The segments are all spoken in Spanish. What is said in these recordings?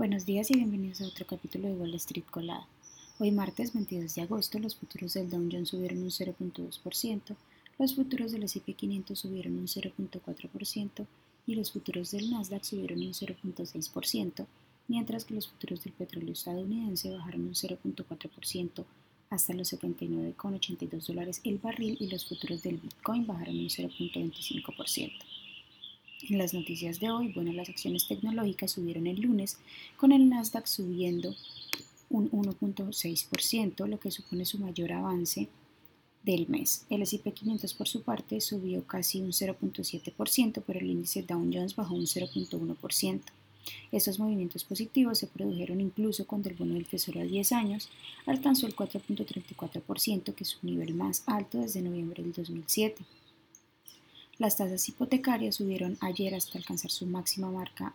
Buenos días y bienvenidos a otro capítulo de Wall Street Colada. Hoy martes 22 de agosto los futuros del Dow Jones subieron un 0.2%, los futuros del S&P 500 subieron un 0.4% y los futuros del Nasdaq subieron un 0.6%, mientras que los futuros del petróleo estadounidense bajaron un 0.4% hasta los 79,82 dólares el barril y los futuros del Bitcoin bajaron un 0.25%. En las noticias de hoy, bueno, las acciones tecnológicas subieron el lunes, con el Nasdaq subiendo un 1.6%, lo que supone su mayor avance del mes. El S&P 500 por su parte subió casi un 0.7%, pero el índice Dow Jones bajó un 0.1%. Estos movimientos positivos se produjeron incluso cuando el bono del Tesoro a 10 años alcanzó el 4.34%, que es su nivel más alto desde noviembre del 2007. Las tasas hipotecarias subieron ayer hasta alcanzar su máxima marca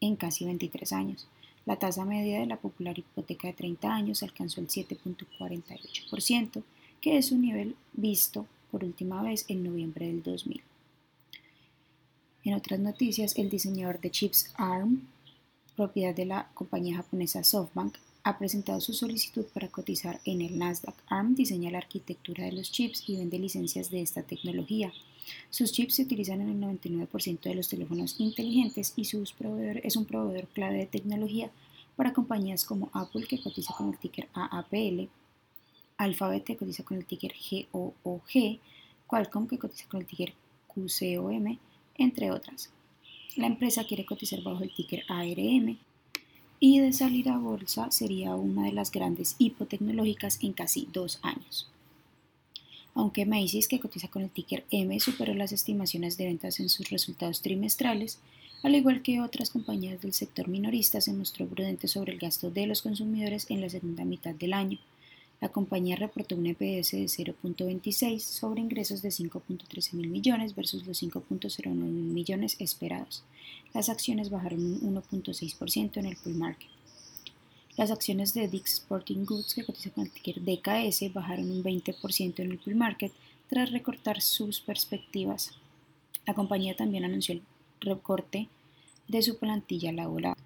en casi 23 años. La tasa media de la popular hipoteca de 30 años alcanzó el 7.48%, que es un nivel visto por última vez en noviembre del 2000. En otras noticias, el diseñador de chips ARM, propiedad de la compañía japonesa SoftBank, ha presentado su solicitud para cotizar en el Nasdaq. ARM diseña la arquitectura de los chips y vende licencias de esta tecnología. Sus chips se utilizan en el 99% de los teléfonos inteligentes y sus es un proveedor clave de tecnología para compañías como Apple, que cotiza con el ticker AAPL, Alphabet, que cotiza con el ticker GOOG, Qualcomm, que cotiza con el ticker QCOM, entre otras. La empresa quiere cotizar bajo el ticker ARM y de salir a bolsa sería una de las grandes hipotecnológicas en casi dos años aunque Macy's, que cotiza con el ticker M, superó las estimaciones de ventas en sus resultados trimestrales, al igual que otras compañías del sector minorista, se mostró prudente sobre el gasto de los consumidores en la segunda mitad del año. La compañía reportó un EPS de 0.26 sobre ingresos de 5.13 mil millones versus los 5.09 mil millones esperados. Las acciones bajaron un 1.6% en el pre market. Las acciones de Dick's Sporting Goods, que cotiza con ticker DKS, bajaron un 20% en el pre-market tras recortar sus perspectivas. La compañía también anunció el recorte de su plantilla laboral.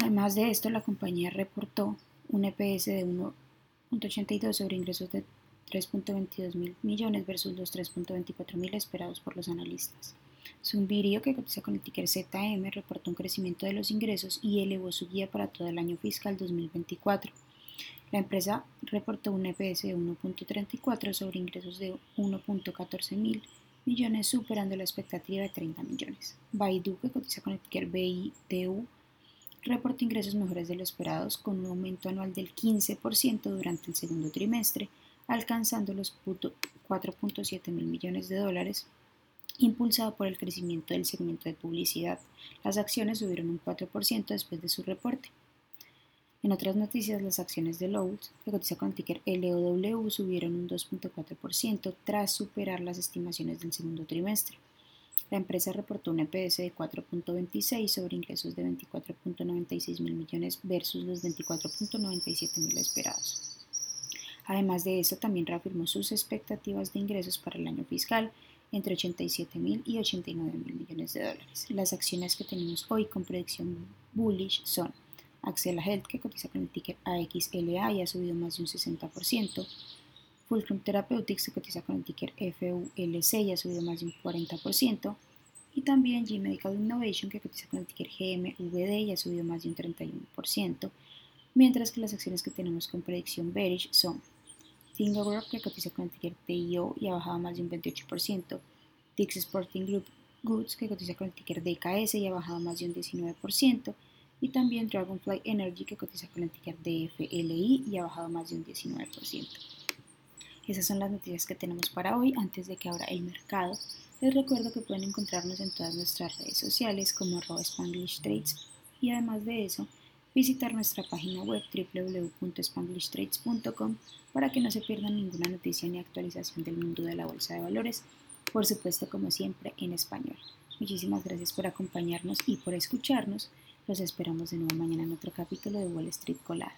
Además de esto, la compañía reportó un EPS de 1.82 sobre ingresos de 3.22 mil millones versus los 3.24 mil esperados por los analistas. Zumbirio, que cotiza con el ticker ZM, reportó un crecimiento de los ingresos y elevó su guía para todo el año fiscal 2024. La empresa reportó un EPS de 1.34 sobre ingresos de 1.14 mil millones, superando la expectativa de 30 millones. Baidu, que cotiza con el ticker BITU, reportó ingresos mejores de lo esperados, con un aumento anual del 15% durante el segundo trimestre, alcanzando los 4.7 mil millones de dólares impulsado por el crecimiento del segmento de publicidad. Las acciones subieron un 4% después de su reporte. En otras noticias, las acciones de Lowe's, que cotiza con ticker LOW, subieron un 2.4% tras superar las estimaciones del segundo trimestre. La empresa reportó un EPS de 4.26 sobre ingresos de 24.96 mil millones versus los 24.97 mil esperados. Además de eso, también reafirmó sus expectativas de ingresos para el año fiscal entre 87 mil y 89 mil millones de dólares. Las acciones que tenemos hoy con predicción bullish son Axela Health, que cotiza con el ticker AXLA y ha subido más de un 60%. Fulcrum Therapeutics, que cotiza con el ticker FULC y ha subido más de un 40%. Y también G Medical Innovation, que cotiza con el ticker GMVD y ha subido más de un 31%. Mientras que las acciones que tenemos con predicción bearish son Group, que cotiza con el ticker TIO y ha bajado más de un 28%. Dix Sporting Group Goods, que cotiza con el ticker DKS y ha bajado más de un 19%. Y también Dragonfly Energy, que cotiza con el ticker DFLI y ha bajado más de un 19%. Esas son las noticias que tenemos para hoy antes de que abra el mercado. Les recuerdo que pueden encontrarnos en todas nuestras redes sociales como arroba Spanglish Trades y además de eso visitar nuestra página web www.spanglishtrades.com para que no se pierdan ninguna noticia ni actualización del mundo de la bolsa de valores, por supuesto como siempre en español. Muchísimas gracias por acompañarnos y por escucharnos. Los esperamos de nuevo mañana en otro capítulo de Wall Street Colada.